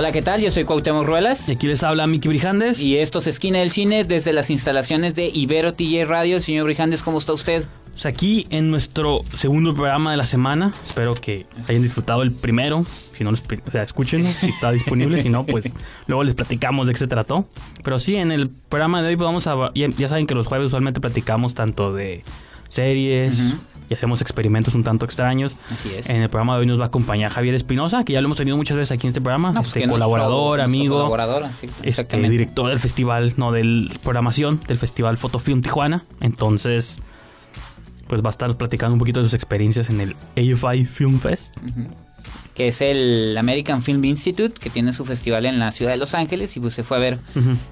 Hola, ¿qué tal? Yo soy Cuauhtémoc Ruelas. Y aquí les habla Miki Brijandes. Y esto es Esquina del Cine desde las instalaciones de Ibero TJ Radio. Señor Brijandes, ¿cómo está usted? Pues aquí en nuestro segundo programa de la semana. Espero que hayan disfrutado el primero. Si no, o sea, escúchenlo si está disponible. si no, pues luego les platicamos de qué se trató. Pero sí, en el programa de hoy vamos a... Ya, ya saben que los jueves usualmente platicamos tanto de series, y hacemos experimentos un tanto extraños. Así es. En el programa de hoy nos va a acompañar Javier Espinosa, que ya lo hemos tenido muchas veces aquí en este programa. No, este nuestro- colaborador, nuestro amigo. Colaborador, sí, este, exactamente. director del festival, no, del programación del festival Fotofilm Tijuana. Entonces, pues va a estar platicando un poquito de sus experiencias en el AFI Film Fest. Que es el American Film Institute, que tiene su festival en la ciudad de Los Ángeles, y pues se fue a ver,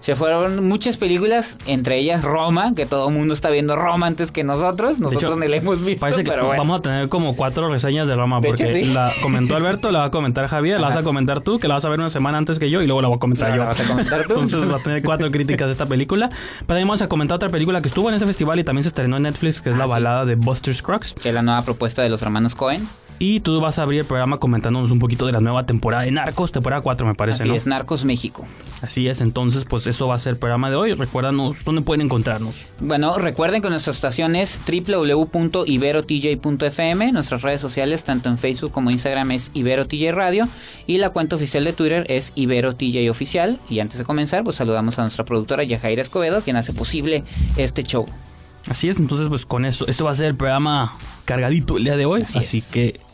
se fueron muchas películas, entre ellas Roma, que todo el mundo está viendo Roma antes que nosotros, nosotros ni la hemos visto, Parece que pero bueno. vamos a tener como cuatro reseñas de Roma, De porque hecho, sí. la comentó Alberto, la va a comentar Javier, la vas a comentar tú, que la vas a ver una semana antes que yo, y luego la voy a comentar yo. la vas a comentar tú. Entonces va a tener cuatro críticas de esta película. Pero también vamos a comentar otra película que estuvo en ese festival y también se estrenó en Netflix, que es Ah, la sí. balada de Buster Scruggs. Que es la nueva propuesta de los hermanos Cohen. Y tú vas a abrir el programa comentándonos un poquito de la nueva temporada de Narcos, temporada 4 me parece, Así ¿no? es, Narcos México. Así es, entonces pues eso va a ser el programa de hoy. Recuérdanos dónde pueden encontrarnos. Bueno, recuerden que nuestra estación es www.iberotj.fm, nuestras redes sociales tanto en Facebook como Instagram es IberoTJ Radio y la cuenta oficial de Twitter es IberoTJ Oficial. Y antes de comenzar, pues saludamos a nuestra productora Yajaira Escobedo, quien hace posible este show. Así es, entonces pues con eso, esto va a ser el programa cargadito el día de hoy, Así así, es. que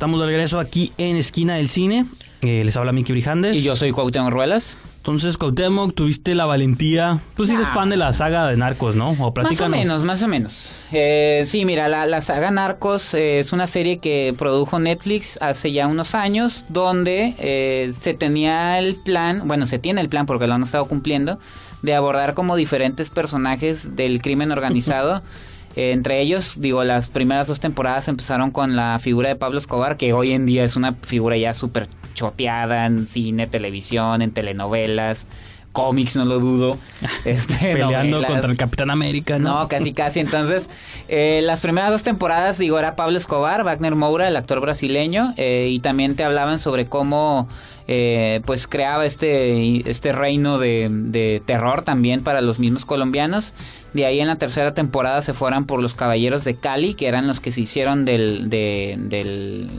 Estamos de regreso aquí en Esquina del Cine. Eh, les habla Miki Brijandes. Y yo soy Cuauhtémoc Ruelas. Entonces, Cuauhtémoc, tuviste la valentía. Tú sí eres Ah. fan de la saga de Narcos, ¿no? O Más o menos, más o menos. Eh, sí, mira, la, la saga Narcos eh, es una serie que produjo Netflix hace ya unos años, donde eh, se tenía el plan, bueno, se tiene el plan porque lo han estado cumpliendo, de abordar como diferentes personajes del crimen organizado. Eh, entre ellos, digo, las primeras dos temporadas empezaron con la figura de Pablo Escobar, que hoy en día es una figura ya súper choteada en cine, televisión, en telenovelas, cómics, no lo dudo. Este, Peleando novelas. contra el Capitán América, ¿no? No, casi, casi. Entonces, eh, las primeras dos temporadas, digo, era Pablo Escobar, Wagner Moura, el actor brasileño, eh, y también te hablaban sobre cómo, eh, pues, creaba este, este reino de, de terror también para los mismos colombianos. De ahí en la tercera temporada se fueran por los Caballeros de Cali, que eran los que se hicieron del, de-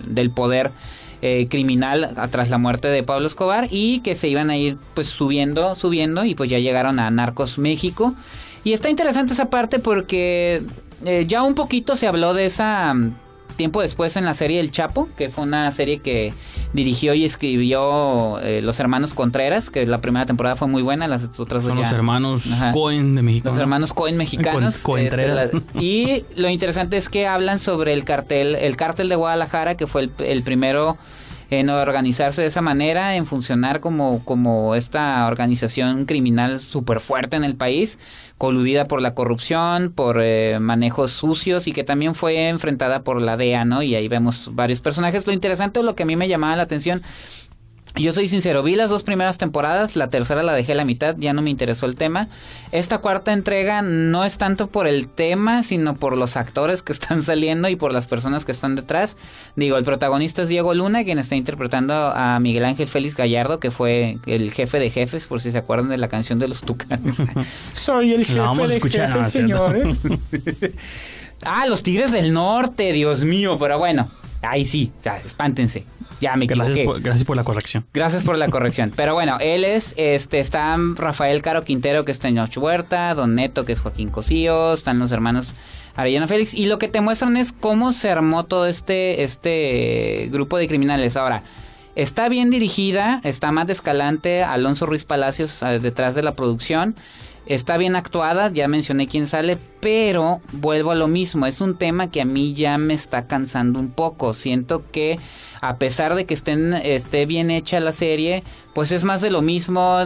del, poder eh, criminal tras la muerte de Pablo Escobar y que se iban a ir pues subiendo, subiendo y pues ya llegaron a Narcos México. Y está interesante esa parte porque eh, ya un poquito se habló de esa tiempo después en la serie El Chapo, que fue una serie que dirigió y escribió eh, los hermanos Contreras, que la primera temporada fue muy buena, las otras Son ya- los hermanos Ajá. Cohen de México. los ¿no? hermanos Cohen mexicanos. Co- la- y lo interesante es que hablan sobre el cartel, el cártel de Guadalajara, que fue el, el primero en organizarse de esa manera, en funcionar como, como esta organización criminal súper fuerte en el país, coludida por la corrupción, por eh, manejos sucios y que también fue enfrentada por la DEA, ¿no? Y ahí vemos varios personajes. Lo interesante, lo que a mí me llamaba la atención, yo soy sincero, vi las dos primeras temporadas, la tercera la dejé a la mitad, ya no me interesó el tema. Esta cuarta entrega no es tanto por el tema, sino por los actores que están saliendo y por las personas que están detrás. Digo, el protagonista es Diego Luna, quien está interpretando a Miguel Ángel Félix Gallardo, que fue el jefe de jefes, por si se acuerdan de la canción de los Tucanes. Soy el jefe La vamos a de escuchar, jefes, señores. Ah, los Tigres del Norte, Dios mío, pero bueno, ahí sí, o sea, espántense. Ya me equivoqué. Gracias por, gracias por la corrección. Gracias por la corrección. Pero bueno, él es, este, está Rafael Caro Quintero, que es Teñoch Huerta, Don Neto, que es Joaquín Cosío, están los hermanos Arellano Félix, y lo que te muestran es cómo se armó todo este, este grupo de criminales. Ahora, está bien dirigida, está más descalante, Alonso Ruiz Palacios eh, detrás de la producción. Está bien actuada, ya mencioné quién sale, pero vuelvo a lo mismo, es un tema que a mí ya me está cansando un poco. Siento que a pesar de que estén, esté bien hecha la serie, pues es más de lo mismo,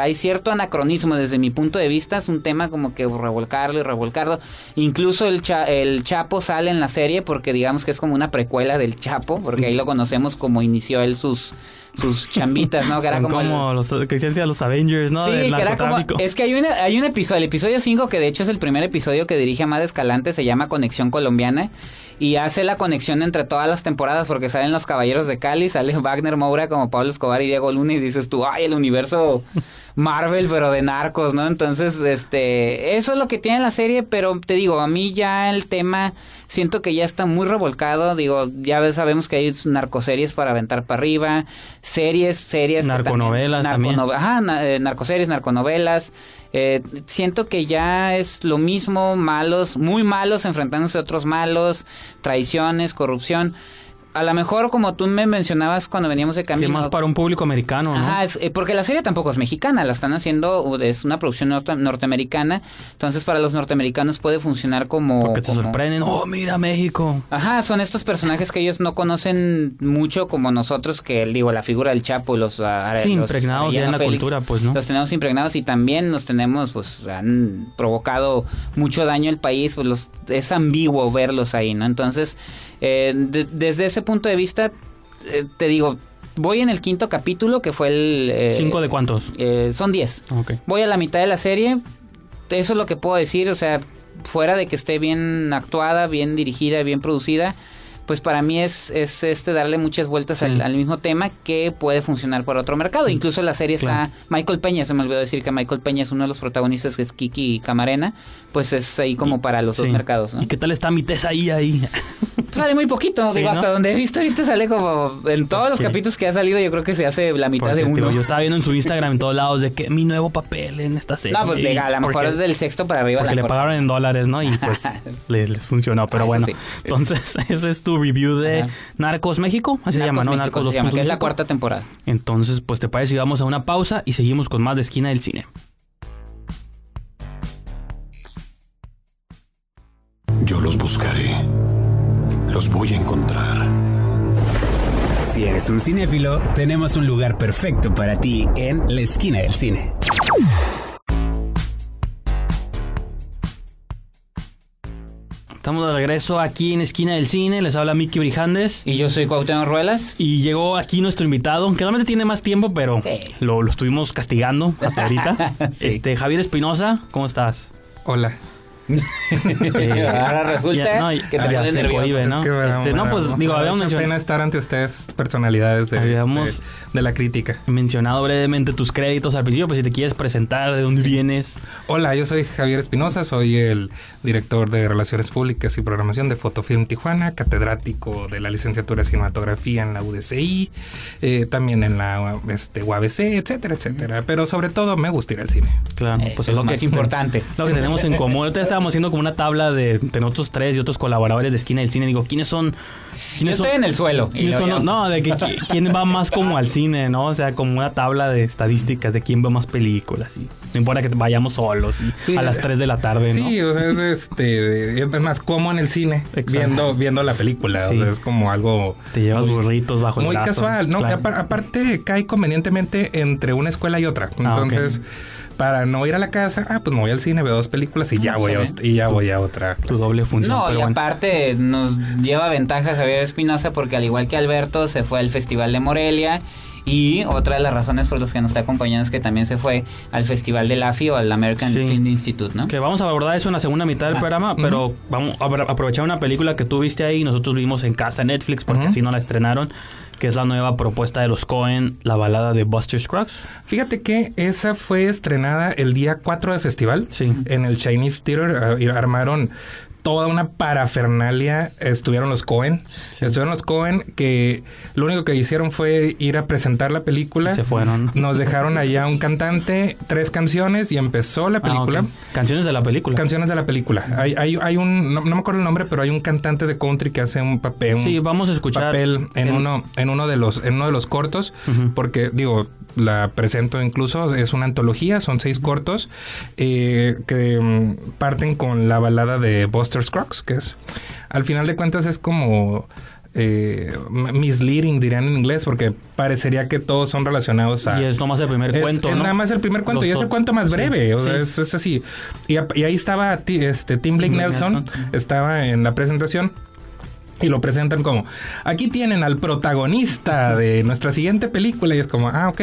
hay cierto anacronismo desde mi punto de vista, es un tema como que revolcarlo y revolcarlo. Incluso el, Cha- el Chapo sale en la serie porque digamos que es como una precuela del Chapo, porque ahí lo conocemos como inició él sus, sus chambitas, ¿no? Que era Son como como, el- los que decían los Avengers, ¿no? Sí, Del que era como, es que hay, una, hay un episodio, el episodio 5, que de hecho es el primer episodio que dirige Amada Escalante, se llama Conexión Colombiana, y hace la conexión entre todas las temporadas, porque salen los Caballeros de Cali, sale Wagner Moura como Pablo Escobar y Diego Luna, y dices tú, ay, el universo Marvel, pero de narcos, ¿no? Entonces, este, eso es lo que tiene la serie, pero te digo, a mí ya el tema, siento que ya está muy revolcado, digo, ya sabemos que hay narcoseries para aventar para arriba, series, series. Narconovelas también. narconove- Ajá, na- eh, narcoseries, narconovelas. Eh, siento que ya es lo mismo, malos, muy malos enfrentándose a otros malos, traiciones, corrupción. A lo mejor, como tú me mencionabas cuando veníamos de Sí, camino. más para un público americano, ¿no? Ajá, es- eh, porque la serie tampoco es mexicana, la están haciendo, es una producción norte- norteamericana, entonces para los norteamericanos puede funcionar como... Porque te como- sorprenden. Oh, mira México. Ajá, son estos personajes que ellos no conocen mucho como nosotros, que digo, la figura del Chapo y los... ah, Sí, los impregnados ya en la cultura, pues, ¿no? Los tenemos impregnados y también nos tenemos, pues, han provocado mucho daño al país, pues los, es ambiguo verlos ahí, ¿no? Entonces, eh, de- desde ese punto de vista, eh, te digo, voy en el quinto capítulo, que fue el... eh, ¿Cinco de cuántos? eh, son diez. Voy a la mitad de la serie. Eso es lo que puedo decir. O sea, fuera de que esté bien actuada, bien dirigida, bien producida, pues para mí es, es este darle muchas vueltas al, Sí. al mismo tema que puede funcionar para otro mercado. Incluso la serie Claro. está. Michael Peña, se me olvidó decir que Michael Peña es uno de los protagonistas, que es Kiki Camarena. Pues es ahí como para los dos Sí. mercados. ¿no? ¿Y qué tal está mi tesa ahí ahí? Sale muy poquito, Sí, digo, ¿no? hasta donde he visto ahorita sale como en todos los capítulos que ha salido, yo creo que se hace la mitad Porque, de uno. yo estaba viendo en su Instagram en todos lados de que mi nuevo papel en esta serie. No, pues legal, a lo mejor es del sexto para arriba. Porque la le corta. pagaron en dólares, ¿no? Y pues les, les funcionó. Pero Ah, bueno, entonces ese es tu review de Ajá. Narcos México. Así se llama, ¿no? México Narcos se 2. llama, que es la cuarta temporada. Entonces, pues te parece si vamos a una pausa y seguimos con más de Esquina del Cine. Yo los buscaré. Los voy a encontrar. Si eres un cinéfilo, tenemos un lugar perfecto para ti en la esquina del cine. Estamos de regreso aquí en Esquina del Cine. Les habla Miki Brijandes. Y yo soy Cuauhtémoc Ruelas. Y llegó aquí nuestro invitado, que realmente tiene más tiempo, pero Sí. lo, lo estuvimos castigando hasta ahorita. Sí. Este, Javier Espinosa, ¿cómo estás? Hola. Eh, Ahora resulta ya, no, que te pones nervioso. cohíbe, ¿no? Es que, bueno, Este, no, bueno, pues me digo, habíamos mencionado, pena estar ante ustedes, personalidades de, Habíamos- de, de la crítica. mencionado brevemente tus créditos al principio, pues si te quieres presentar, de dónde vienes. Hola, yo soy Javier Espinosa, soy el director de Relaciones Públicas y Programación de Fotofilm Tijuana, catedrático de la licenciatura de cinematografía en la UDCI, eh, también en la este, UABC, etcétera, etcétera. Pero sobre todo me gusta ir al cine. Claro, pues es lo más importante. Lo que tenemos en común. Ahorita estábamos haciendo como una tabla de, de nosotros tres y otros colaboradores de Esquina del Cine. Digo, ¿quiénes son? Yo ¿Quiénes estoy son? en el suelo. ¿Quiénes son no, de que qui- quién va más como al cine, ¿no? O sea, como una tabla de estadísticas de quién ve más películas. Y no importa que vayamos solos y Sí, a las 3 de la tarde, ¿no? Sí, o sea, es, este, es más como en el cine, Exacto. viendo, viendo la película. Sí. O sea, es como algo Te llevas muy- burritos bajo el Muy brazo. casual, ¿no? Claro. Apar- aparte cae convenientemente entre una escuela y otra. Ah, Entonces, para no ir a la casa, ah, pues me voy al cine, veo dos películas y ya voy a, y ya voy a otra. Tu doble función. No, pero y bueno. aparte nos lleva ventaja Javier Espinosa porque al igual que Alberto se fue al Festival de Morelia y otra de las razones por las que nos está acompañando es que también se fue al Festival del AFI o al American Sí. Film Institute, ¿no? Que vamos a abordar eso en la segunda mitad del Ah, programa, pero vamos a apro- aprovechar una película que tú viste ahí y nosotros vimos en casa Netflix porque Ujú. así no la estrenaron, que es la nueva propuesta de los Cohen, la balada de Buster Scruggs. Fíjate que esa fue estrenada el día 4 de festival. Sí. En el Chinese Theater ah, armaron toda una parafernalia. Estuvieron los Cohen. Estuvieron los Cohen que lo único que hicieron fue ir a presentar la película. Y se fueron. Nos dejaron allá un cantante, tres canciones y empezó la Ah, película. Canciones de la película. Canciones de la película. Hay, hay, hay un, no, no me acuerdo el nombre, pero hay un cantante de country que hace un papel, un Sí, vamos a escuchar papel en, uno, en uno de los, en uno de los cortos, porque digo, la presento incluso, es una antología, son seis cortos eh, que mm, parten con la balada de Buster Scruggs, que es, al final de cuentas es como eh, misleading, dirían en inglés, porque parecería que todos son relacionados a... Y es nomás el primer Es- cuento, es ¿no? nada más el primer cuento Los y es el cuento más sí, breve. o sea, sí. es, es así. Y, ahí estaba este, Tim Blake Blake Nelson, Nelson. estaba en la presentación. Y lo presentan como, aquí tienen al protagonista de nuestra siguiente película. Y es como, ah, ok.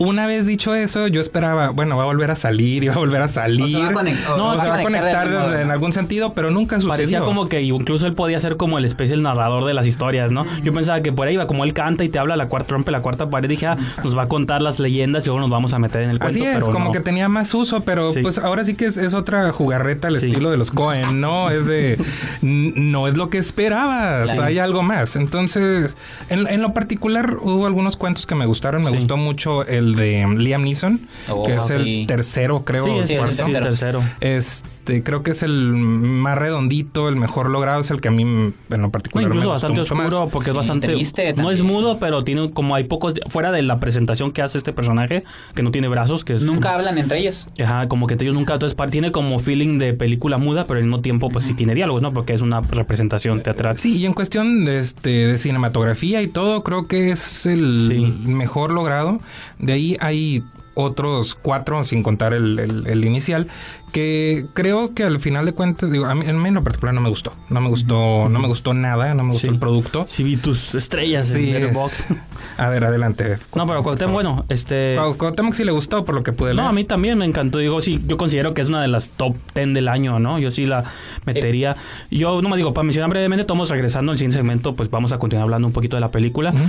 Una vez dicho eso, yo esperaba, bueno, va a volver a salir y va a volver a salir. O se va a conect- o no, se va se a va a conectar de modo, en ¿no? algún sentido, pero nunca sucedió. Parecía como que incluso él podía ser como el especie el narrador de las historias, ¿no? Yo pensaba que por ahí iba, como él canta y te habla la cuarta, rompe la cuarta pared, dije, ah, nos va a contar las leyendas y luego nos vamos a meter en el cuento. Así es, pero como no. que tenía más uso, pero Sí. pues ahora sí que es, es otra jugarreta al Sí. estilo de los Cohen, ¿no? Es de, no es lo que esperabas, Claro. hay algo más. Entonces, en, en lo particular hubo algunos cuentos que me gustaron, me Sí. gustó mucho el de Liam Neeson, Oh, que es sí. el tercero, creo. Sí, es, Sí, es el el tercero. Este, creo que es el más redondito, el mejor logrado, es el que a mí en lo No, particular incluso me gustó bastante mucho más. oscuro porque es bastante triste no es mudo pero tiene como hay pocos fuera de la presentación que hace este personaje que no tiene brazos que es Nunca hablan entre ellos. Ajá, como que ellos nunca entonces tiene como feeling de película muda pero al mismo tiempo pues sí tiene diálogos no porque es una representación teatral Sí, y en cuestión de, este, de cinematografía y todo, creo que es el Sí. mejor logrado. De ahí hay otros cuatro, sin contar el, el- el inicial, que creo que al final de cuentas, digo, a mí, a mí en lo particular no me gustó. No me gustó, no me gustó nada, no me gustó Sí. el producto. sí vi tus estrellas Sí, en es- Letterboxd. A ver, adelante. no pero Cuauhtémoc, bueno este Cuau- Cuauhtémoc sí le gustó por lo que pude leer. No, a mí también me encantó. Digo, sí, yo considero que es una de las top 10 del año, ¿no? Yo sí la metería. Yo, no me digo, para mencionar brevemente, estamos regresando al siguiente segmento, pues vamos a continuar hablando un poquito de la película. Ujú.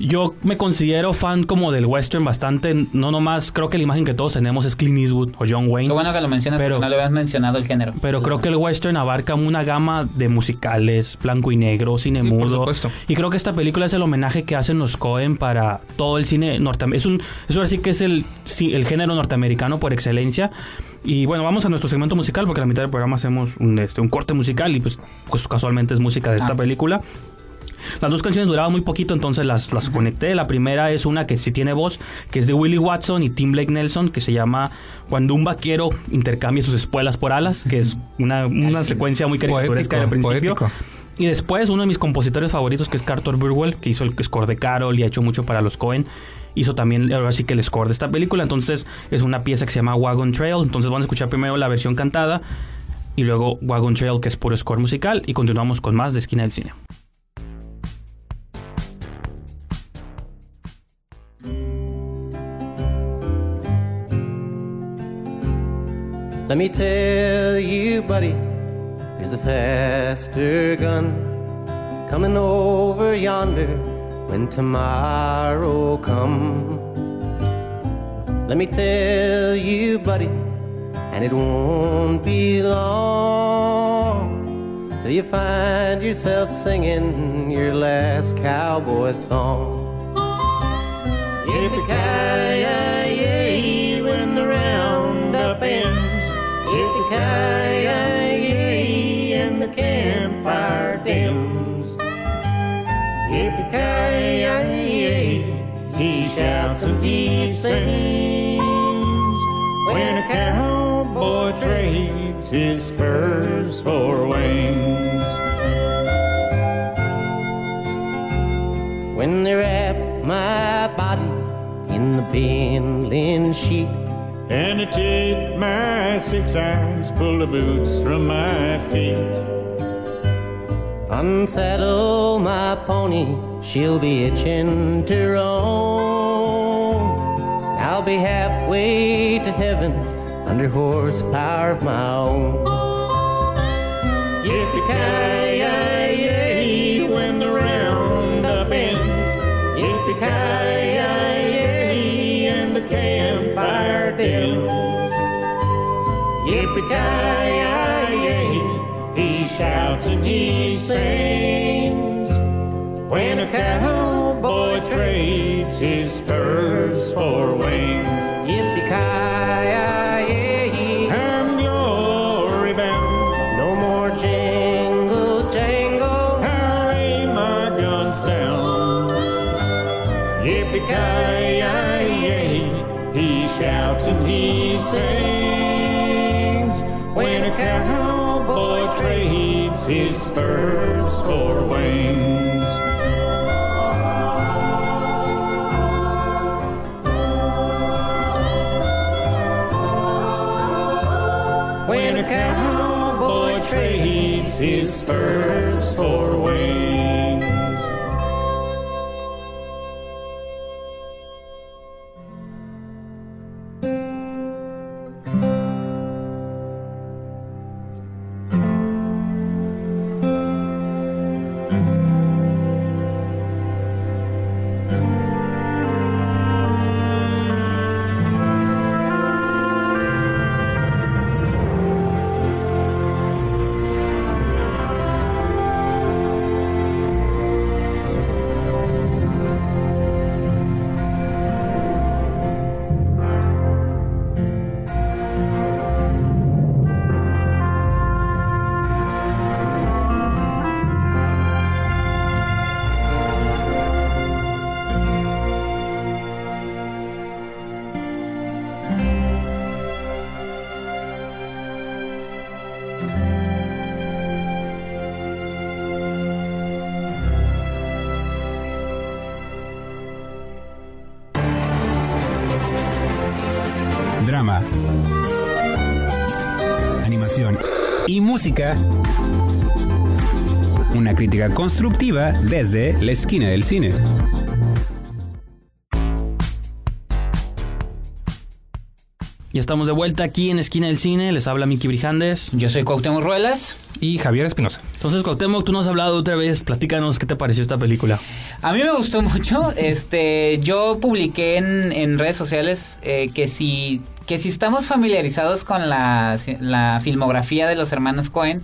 Yo me considero fan como del western bastante. No nomás, creo que la imagen que todos tenemos es Clint Eastwood o John Wayne. Qué bueno que lo mencionas Pero- porque no le habías mencionado el género. Pero creo que el western abarca una gama de musicales, blanco y negro, cine Sí, por mudo. supuesto. Y creo que esta película es el homenaje que hacen los Cohen para todo el cine norteamericano. Es un, eso ahora sí que es el, sí, el género norteamericano por excelencia. Y bueno, vamos a nuestro segmento musical porque a la mitad del programa hacemos un, este, un corte musical y pues, pues casualmente es música de esta Ah. película. Las dos canciones duraban muy poquito, entonces las, las conecté. La primera es una que sí tiene voz, que es de Willie Watson y Tim Blake Nelson, que se llama Cuando un vaquero intercambia sus espuelas por alas, que es una, una secuencia muy caricaturesca al principio. poético. Y después uno de mis compositores favoritos, que es Carter Burwell, que hizo el score de Carol y ha hecho mucho para los Cohen, hizo también ahora sí que el score de esta película. Entonces es una pieza que se llama Wagon Trail. Entonces vamos a escuchar primero la versión cantada y luego Wagon Trail, que es puro score musical. Y continuamos con más de Esquina del Cine. Let me tell you, buddy, there's a faster gun coming over yonder when tomorrow comes. Let me tell you, buddy, and it won't be long till you find yourself singing your last cowboy song. Yippee-ki-yay, He shouts and he sings. When a cowboy trades his spurs for wings. When they wrap my body in the bindling sheet And I take my six irons, pull the boots from my feet. Unsaddle my pony, she'll be itching to roam. I'll be halfway to heaven under horsepower of my own. Yippee-ki-yay, when the roundup ends. Yippee-ki-yay, and the campfire dims. Yippee-ki-yay, he shouts and he sings. When a cowboy trades his spurs for wings. Yippee-ki-yay, I'm glory bound. no more jingle jangle. I lay my guns down. Yippee-ki-yay, he shouts and he sings. When a cowboy trades his spurs for wings. His spurs for wings. Música. Una crítica constructiva desde la esquina del cine. Ya estamos de vuelta aquí en Esquina del Cine. Les habla Miki Brijandes. Yo soy Cuauhtémoc Ruelas. Y Javier Espinosa. Entonces, Cuauhtémoc, tú nos has hablado otra vez. Platícanos qué te pareció esta película. A mí me gustó mucho. Este, yo publiqué en, en redes sociales eh, que si que si estamos familiarizados con la, la filmografía de los hermanos Cohen,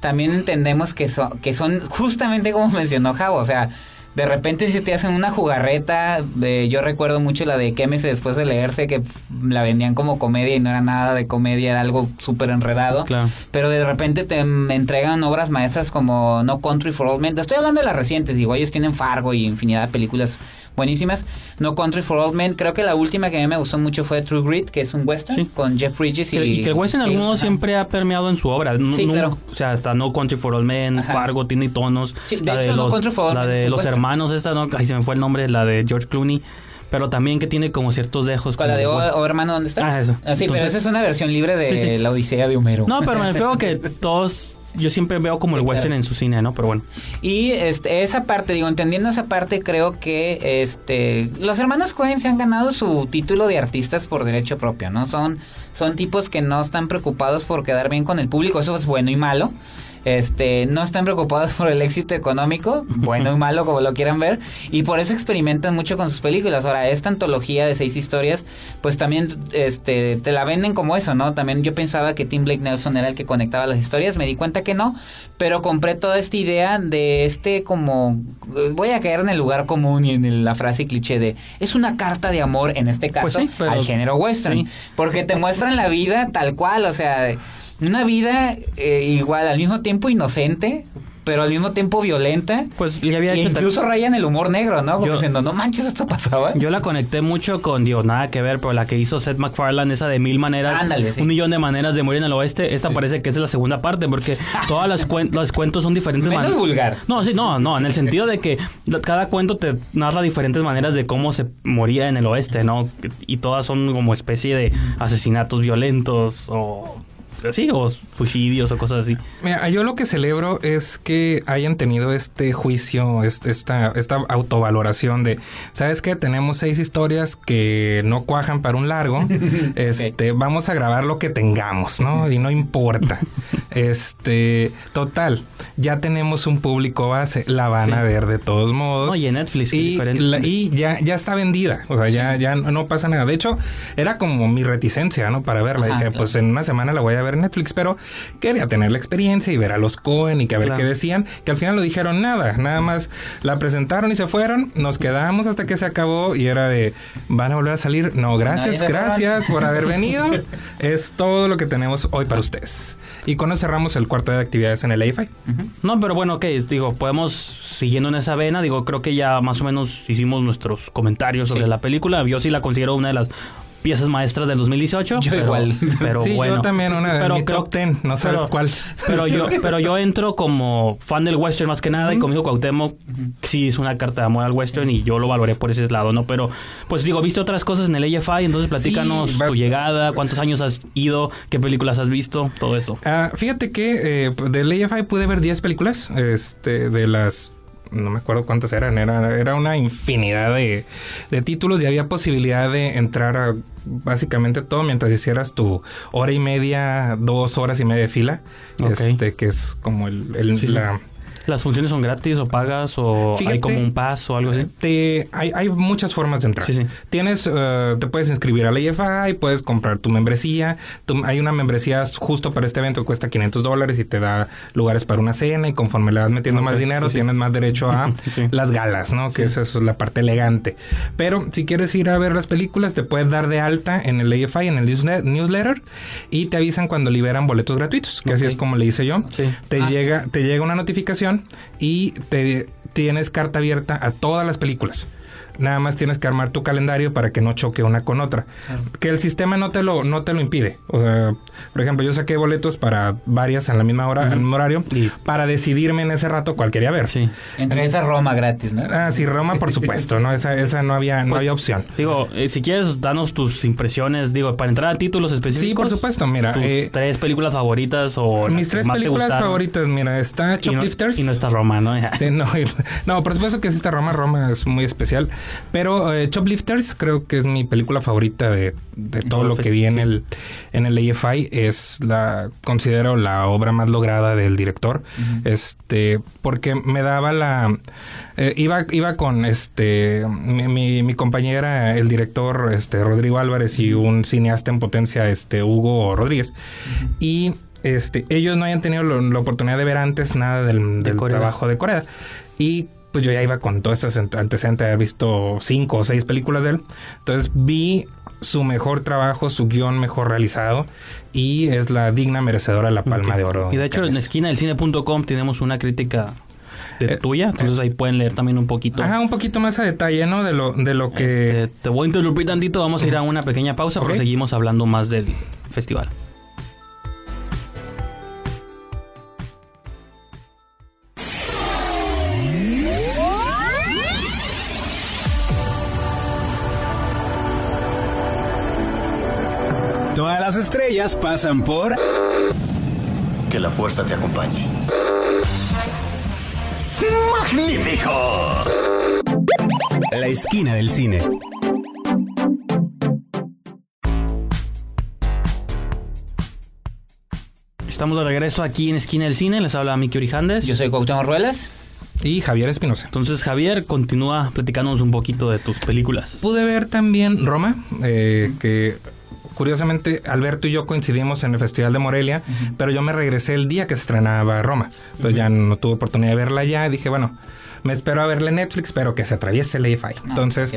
también entendemos que, so- que son justamente como mencionó Javo, o sea, de repente si te hacen una jugarreta, de, yo recuerdo mucho la de Quémese después de leerse, que la vendían como comedia y no era nada de comedia, era algo súper enredado. Claro. Pero de repente te entregan obras maestras como No Country for Old Men. Estoy hablando de las recientes, digo, ellos tienen Fargo y infinidad de películas buenísimas. No Country for Old Men, creo que la última que a mí me gustó mucho fue True Grit, que es un western Sí. con Jeff Bridges y... Y, que el western modo Ajá. siempre ha permeado en su obra. Nu- Sí, claro. O sea, hasta No Country for All Men, Ajá. Fargo, tiene tonos. Sí, de la hecho, de No los, Country for Old la de los western. hermanos, esta, ¿no? Ahí se me fue el nombre, la de George Clooney. Pero también que tiene como ciertos dejos. ¿Con la de O, western. O hermano dónde estás? Ah, eso. sí, pero Entonces- esa es una versión libre de Sí, sí. la Odisea de Homero. No, pero me refiero que todos. Yo siempre veo como Sí, el western claro. en su cine, ¿no? Pero bueno. Y este, esa parte, digo, entendiendo esa parte, creo que este, los hermanos Cohen se han ganado su título de artistas por derecho propio, ¿no? Son, son tipos que no están preocupados por quedar bien con el público, eso es bueno y malo. Este, no están preocupados por el éxito económico, bueno y malo, como lo quieran ver, y por eso experimentan mucho con sus películas. Ahora, esta antología de seis historias, pues también este, te la venden como eso, ¿no? También yo pensaba que Tim Blake Nelson era el que conectaba las historias, me di cuenta que no, pero compré toda esta idea de este como, voy a caer en el lugar común y en la frase cliché de, es una carta de amor, en este caso, Pues sí, pero- al género western, sí. porque te muestran la vida tal cual, o sea, una vida eh, igual, al mismo tiempo inocente, pero al mismo tiempo violenta. Pues ya había E hecho. incluso raya en el humor negro, ¿no? Como Yo- diciendo, no manches, esto pasaba. Yo la conecté mucho con, digo, nada que ver, pero la que hizo Seth MacFarlane, esa de mil maneras, Ándale, sí. un millón de maneras de morir en el oeste, esta parece que es la segunda parte, porque todas las cuen- los cuentos son diferentes maneras. vulgar. No, sí, no, no, en el sentido de que cada cuento te narra diferentes maneras de cómo se moría en el oeste, ¿no? Y todas son como especie de asesinatos violentos o así, o suicidios o cosas así. Mira, yo lo que celebro es que hayan tenido este juicio, este- esta, esta autovaloración de, ¿sabes qué? Tenemos seis historias que no cuajan para un largo, este, vamos a grabar lo que tengamos, ¿no? Y no importa. Este, total, ya tenemos un público base, la van Sí. a ver de todos modos. En Netflix, y, la- y ya, ya está vendida, o sea, ya, ya no, pasa nada. De hecho, era como mi reticencia, ¿no? Para verla. Ajá, Dije, claro. pues en una semana la voy a ver en Netflix, pero quería tener la experiencia y ver a los Cohen y que a ver Claro. qué decían, que al final no dijeron nada, nada más la presentaron y se fueron, nos quedamos hasta que se acabó y era de, ¿van a volver a salir? No, gracias, gracias por haber venido. es todo lo que tenemos hoy para ustedes. Y con eso cerramos el cuarto de actividades en el AFI. No, pero bueno, ok, digo, podemos, siguiendo en esa vena, digo, creo que ya más o menos hicimos nuestros comentarios sobre Sí. la película. Yo sí la considero una de las piezas maestras del 2018. Yo pero- igual. Pero sí, bueno. yo también una de Pero mi creo- top ten, no sabes pero- cuál. Pero yo, pero yo entro como fan del western más que nada y conmigo Cuauhtémoc sí es una carta de amor al western y yo lo valoré por ese lado, ¿no? Pero pues digo, viste otras cosas en el AFI, entonces platícanos Sí, tu llegada, cuántos años has ido, qué películas has visto, todo eso. Ah, fíjate que eh, del AFI pude ver 10 películas. Este, de las. No me acuerdo cuántas eran. Era, era una infinidad de, de títulos y había posibilidad de entrar a básicamente todo mientras hicieras tu hora y media, dos horas y media de fila. Este, que es como el, el- sí. la. ¿Las funciones son gratis o pagas o Fíjate- hay como un pass o algo así? Te, hay, hay muchas formas de entrar. Sí, sí. Tienes, eh, te puedes inscribir al AFI, puedes comprar tu membresía. Tu- hay una membresía justo para este evento que cuesta 500 dólares y te da lugares para una cena y conforme le vas metiendo más dinero sí, tienes más derecho a las galas, ¿no? Que esa es la parte elegante. Pero si quieres ir a ver las películas, te puedes dar de alta en el AFI, en el newsle- newsletter y te avisan cuando liberan boletos gratuitos, que así es como le hice yo. Sí. Te Ah. llega, te llega una notificación y te tienes carta abierta a todas las películas. Nada más tienes que armar tu calendario para que no choque una con otra. Que el sistema no te lo, no te lo impide. O sea, por ejemplo, yo saqué boletos para varias en la misma hora, en el mismo horario, para decidirme en ese rato cuál quería ver. Sí. Entre esa Roma gratis, ¿no? Ah, sí, Roma, por supuesto, ¿no? Esa, esa no había, no Pues, había opción. Digo, eh, si quieres, danos tus impresiones, digo, para entrar a títulos específicos. Sí, por supuesto, mira. tus eh, tres películas favoritas o mis tres películas favoritas, mira, está Y no, Choplifters. y no está Roma, ¿no? Sí, no, no, por supuesto que es esta Roma. Roma es muy especial. Pero eh, Choplifters creo que es mi película favorita de, de todo lo que vi en el, en el AFI. Es la, considero la obra más lograda del director. Este, porque me daba la, eh, iba, iba con este, mi, mi, mi compañera, el director, este, Rodrigo Álvarez y un cineasta en potencia, este, Hugo Rodríguez. Y este, ellos no habían tenido lo- la oportunidad de ver antes nada del, trabajo de Corea. Y pues yo ya iba con todo este ante- antecedente, había visto cinco o seis películas de él. Entonces vi su mejor trabajo, su guion mejor realizado y es la digna merecedora de la Palma de Oro. Y de hecho, en Cannes. esquina del cine.com tenemos una crítica de Eh, tuya, entonces ahí pueden leer también un poquito. Ajá, un poquito más a detalle, ¿no? De lo, de lo que... Este, te voy a interrumpir tantito, vamos a ir a una pequeña pausa, Ok. pero seguimos hablando más del festival. Las estrellas pasan por Que la fuerza te acompañe. ¡Magnífico! la esquina del cine. Estamos de regreso aquí en Esquina del Cine, les habla Miki Orijandes. Yo soy Cuauhtémoc Ruelas. Y Javier Espinosa. Entonces, Javier, continúa platicándonos un poquito de tus películas. Pude ver también Roma, eh, que curiosamente Alberto y yo coincidimos en el Festival de Morelia, pero yo me regresé el día que se estrenaba Roma. Entonces ya no tuve oportunidad de verla ya. Dije, bueno, me espero a verla en Netflix, pero que se atraviese el AFI. No, Entonces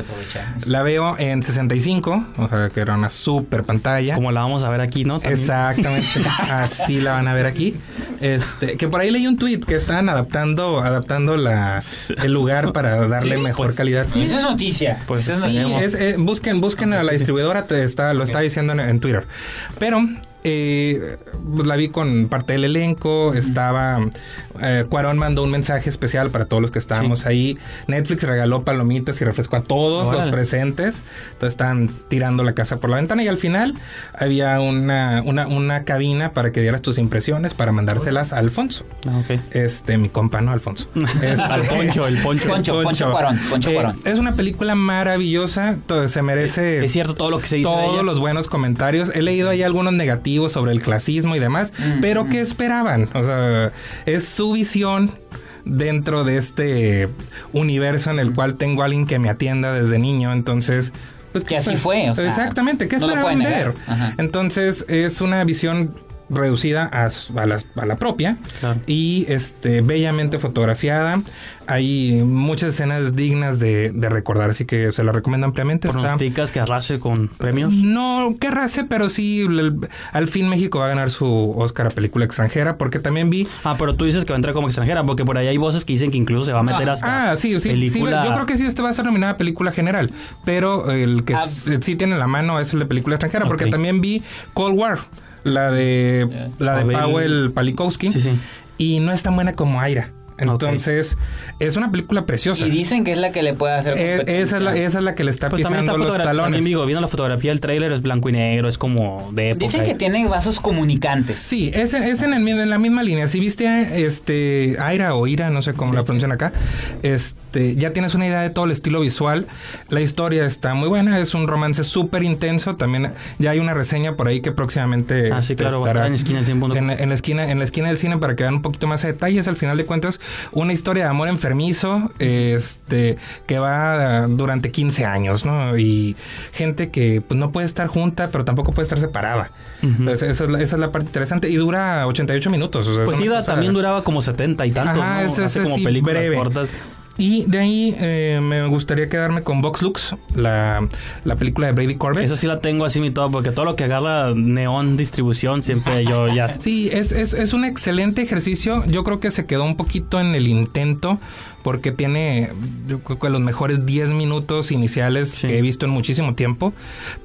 la veo en 65, o sea que era una super pantalla. Como la vamos a ver aquí, ¿no? También. Exactamente, así la van a ver aquí. Este, que por ahí leí un tweet que estaban adaptando, adaptando la, el lugar para darle Sí, mejor pues, calidad. Sí, Esa es noticia. Pues sí, es, eh, busquen, busquen a la distribuidora, te está, lo está diciendo en, en Twitter. Pero eh, pues la vi con parte del elenco, estaba eh, Cuarón mandó un mensaje especial para todos los que estábamos ahí. Netflix regaló palomitas y refresco a todos los presentes. Entonces estaban tirando la casa por la ventana y al final había una, una, una cabina para que dieras tus impresiones para mandárselas a Alfonso. Ah. Este, mi compa, ¿no? Alfonso. Este- Al poncho, el poncho. Poncho, Poncho Cuarón, Poncho Eh, Cuarón. es una película maravillosa. todo- se merece Es cierto todo lo que se dice de todos ella. los buenos comentarios. He leído ahí algunos negativos sobre el clasismo y demás, pero ¿qué esperaban? O sea, es su visión dentro de este universo en el cual tengo a alguien que me atienda desde niño, entonces... Pues, Que así fue, o sea, exactamente, ¿qué no esperaban ver? Entonces es una visión reducida a, a las- a la propia Claro. y este bellamente fotografiada. Hay muchas escenas dignas de, de recordar, así que se la recomiendo ampliamente. ¿Pronosticas que arrase con premios? no, qué race, pero sí, el- al fin México va a ganar su Oscar a película extranjera, porque también vi Ah, pero tú dices que va a entrar como extranjera, porque por ahí hay voces que dicen que incluso se va a meter hasta Ah, sí, sí, yo creo que sí, este va a ser nominada a película general, pero el que Ah. sí tiene en la mano es el de película extranjera, porque también vi Cold War, la de la de Pavel- Powell Palikowski, Sí, sí. y no es tan buena como Aira. Entonces, es una película preciosa. Y dicen que es la que le puede hacer Eh, esa, es la, esa es la que le está Pues también pisando los fotografía, talones. también digo, viendo la fotografía del tráiler es blanco y negro, es como de época. Dicen que tiene vasos comunicantes. Sí, es, en- es en, el en la misma línea. Si viste este Aira o Ira, no sé cómo la pronuncian acá, este ya tienes una idea de todo el estilo visual. La historia está muy buena, es un romance súper intenso. También ya hay una reseña por ahí que próximamente Ah, sí, este, claro, va a estar en esquina en, en la esquina en la esquina del cine para que vean un poquito más de detalles. Al final de cuentas, una historia de amor enfermizo, este que va durante 15 años, ¿no? Y gente que pues no puede estar junta, pero tampoco puede estar separada. Entonces, esa es, la, esa es la parte interesante. Y dura 88 minutos. o sea, es Pues Ida también duraba como 70 y tantos, Ajá, ¿no? es- es Hace como películas breve. cortas. Y de ahí eh, me gustaría quedarme con Vox Lux, la, la película de Brady Corbett. Esa sí la tengo así mi todo, porque todo lo que agarra neón distribución siempre yo ya... Sí, es, es, es un excelente ejercicio. Yo creo que se quedó un poquito en el intento porque tiene, yo creo que los mejores 10 minutos iniciales Sí. que he visto en muchísimo tiempo.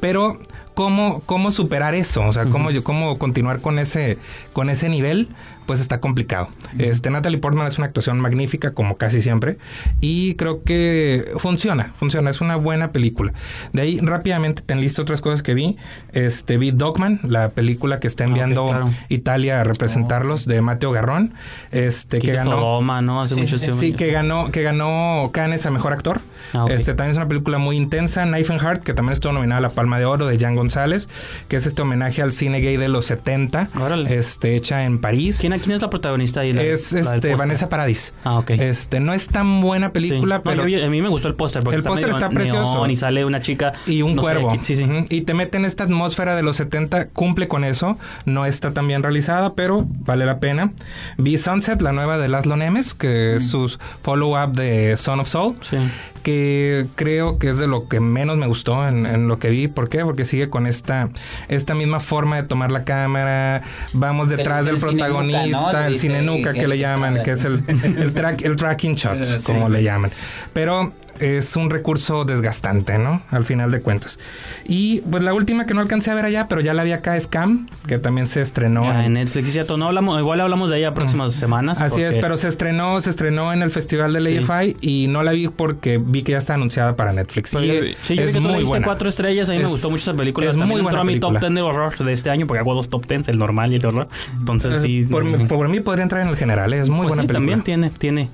Pero, ¿cómo, cómo superar eso? O sea, ¿cómo, yo, cómo continuar con ese, con ese nivel? Pues está complicado. Este, Natalie Portman es una actuación magnífica, como casi siempre. Y creo que funciona, funciona. Es una buena película. De ahí, rápidamente, te enlisto otras cosas que vi. Este, vi Dogman, la película que está Ah, enviando claro. Italia a representarlos, de Mateo Garrón. Este, Que ganó. Sodoma, ¿no? Hace mucho tiempo. Sí, que ganó, que ganó Cannes a mejor actor. Ah. Este también es una película muy intensa, Knife and Heart, que también estuvo nominada a la Palma de Oro de Jan González, que es este homenaje al cine gay de los 70, Órale. este hecha en París. ¿Quién, ¿Quién es la protagonista ahí? La- es la este? Vanessa Paradis. Ah, ok. Este no es tan buena Sí. película, No, pero yo a mí me gustó el póster porque El póster medio está precioso. Y sale una chica y un no sé, cuervo. que- sí, sí. Ujú. Y te mete en esta atmósfera de los 70, cumple con eso. No está tan bien realizada, pero vale la pena. Vi Sunset, la nueva de Laszlo Nemes, que es su follow-up de Son of Soul. Sí. Que creo que es de lo que menos me gustó en, en lo que vi. ¿Por qué? Porque sigue con esta, esta misma forma de tomar la cámara. Vamos Que detrás del nuca, protagonista, el dice cine nuca el- que le llaman, que es el, el, track, el tracking shot, como le llaman. Pero es un recurso desgastante, ¿no? Al final de cuentas. Y pues la última que no alcancé a ver allá, pero ya la vi acá, es Cam, que también se estrenó. Ya, en- Netflix, sí, cierto. No hablamos, igual hablamos de ella próximas semanas. Así es, pero se estrenó, se estrenó en el festival del Sí. AFI y no la vi porque vi que ya está anunciada para Netflix. Pero Y yo- es sí, yo vi que muy buena. cuatro estrellas. A mí me Es- gustó mucho esa película. es También muy entró buena a mi top película. 10 de horror de este año porque hago dos top 10, el normal y el horror. Entonces sí. Por, mm, por mí podría entrar en el general, ¿eh? es muy pues buena sí, película. También tiene, tiene.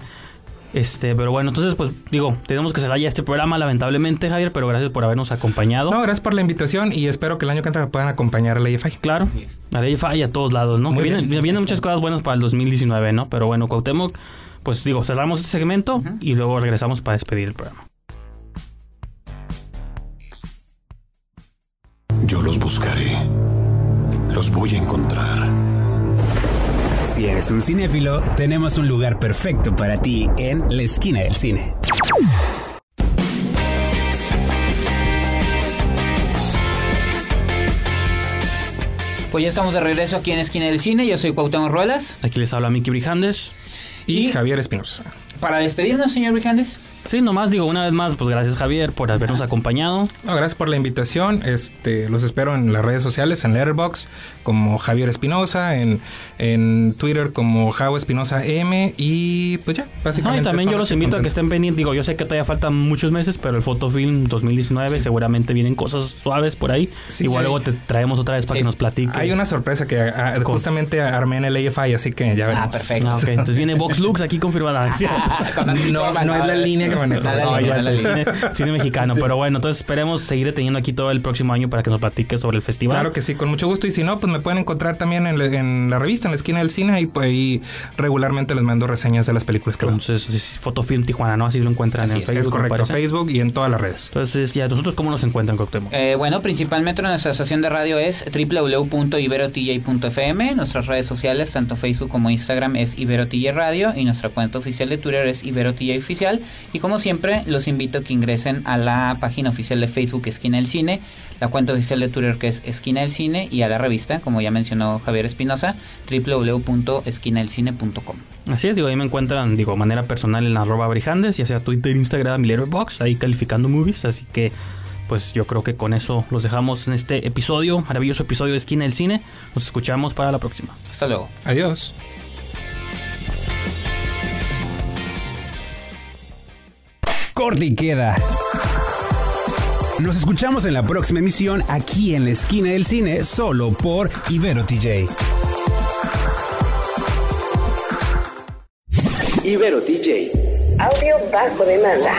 Este, pero bueno, entonces pues digo, tenemos que cerrar ya este programa lamentablemente, Javier, pero gracias por habernos acompañado. No, gracias por la invitación y espero que el año que entra me puedan acompañar a la AFI. Claro, a ley falla a todos lados, ¿no? Que vienen, bien. vienen muchas cosas buenas para el 2019, ¿no? Pero bueno, Cuauhtémoc, pues digo, cerramos este segmento y luego regresamos para despedir el programa. Yo los buscaré. Los voy a encontrar. Si eres un cinéfilo, tenemos un lugar perfecto para ti en la esquina del cine. Pues ya estamos de regreso aquí en Esquina del Cine. Yo soy Cuauhtémoc Ruelas. Aquí les habla Miki Brijandes. Y, Y- Javier Espinosa. Para despedirnos, señor Brijandes. Sí, nomás digo una vez más, pues gracias Javier por habernos acompañado. No, gracias por la invitación. Este, los espero en las redes sociales, en Letterboxd como Javier Espinosa, en, en Twitter como Javo Espinosa M y pues ya, No, básicamente. y también yo los invito a que estén pendientes. Digo, yo sé que todavía faltan muchos meses, pero el Fotofilm 2019 seguramente vienen cosas suaves por ahí. Sí, Igual hay- luego te traemos otra vez para Sí. que nos platiques. Hay una sorpresa que ah, justamente armé en el AFI, así que ya veremos. Ah, perfecto. Ah. Entonces viene Vox Lux aquí confirmada. No, no es la línea que maneja. No, la No, línea, ya no es la el línea. cine, mexicano. Pero bueno, entonces esperemos seguir deteniendo aquí todo el próximo año para que nos platique sobre el festival. Claro que sí, con mucho gusto. Y si no, pues me pueden encontrar también en, la- en la revista, en la esquina del cine. Y pues ahí regularmente les mando reseñas de las películas que. Entonces, es Fotofilm Tijuana, ¿no? Así lo encuentran Así en es, Facebook. Es correcto. Facebook y en todas las redes. Entonces, ya, ¿nosotros cómo nos encuentran, Coctemo? Eh, bueno, principalmente nuestra estación de radio es www.iberotj.fm. Nuestras redes sociales, tanto Facebook como Instagram, es IberoTJ Radio. Y nuestra cuenta oficial de Twitter es IberoTJ Oficial. Y como siempre, los invito a que ingresen a la página oficial de Facebook Esquina del Cine, la cuenta oficial de Twitter que es Esquina del Cine y a la revista, como ya mencionó Javier Espinosa, www.esquinadelcine.com. Así es, digo, ahí me encuentran, digo, de manera personal en arroba brijandes, ya sea Twitter, Instagram y Letterboxd, ahí calificando movies, así que pues yo creo que con eso los dejamos en este episodio, maravilloso episodio de Esquina del Cine. Nos escuchamos para la próxima. Hasta luego. Adiós. Corte y queda. Nos escuchamos en la próxima emisión aquí en la esquina del cine, solo por Ibero TJ. Ibero DJ. Audio bajo demanda.